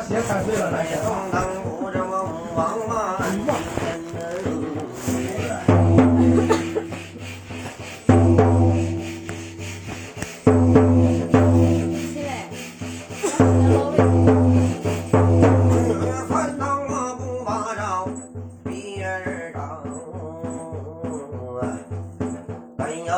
鞋踩碎了，来。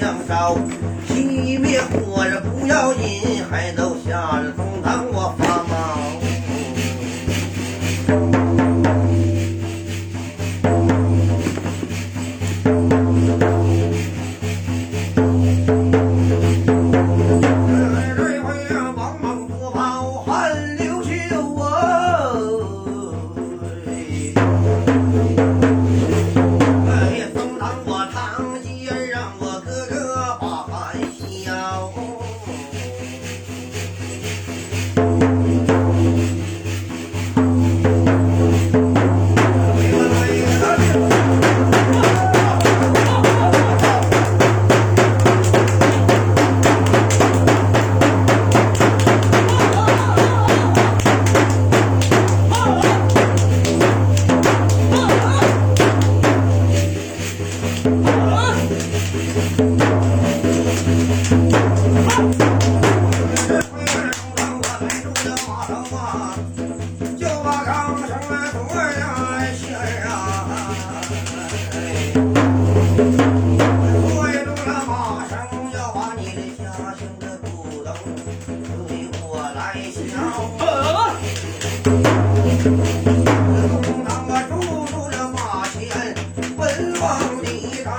阳烧熄灭火了不要紧还都下着中堂我发毛东堂啊住宿马钱文房几袋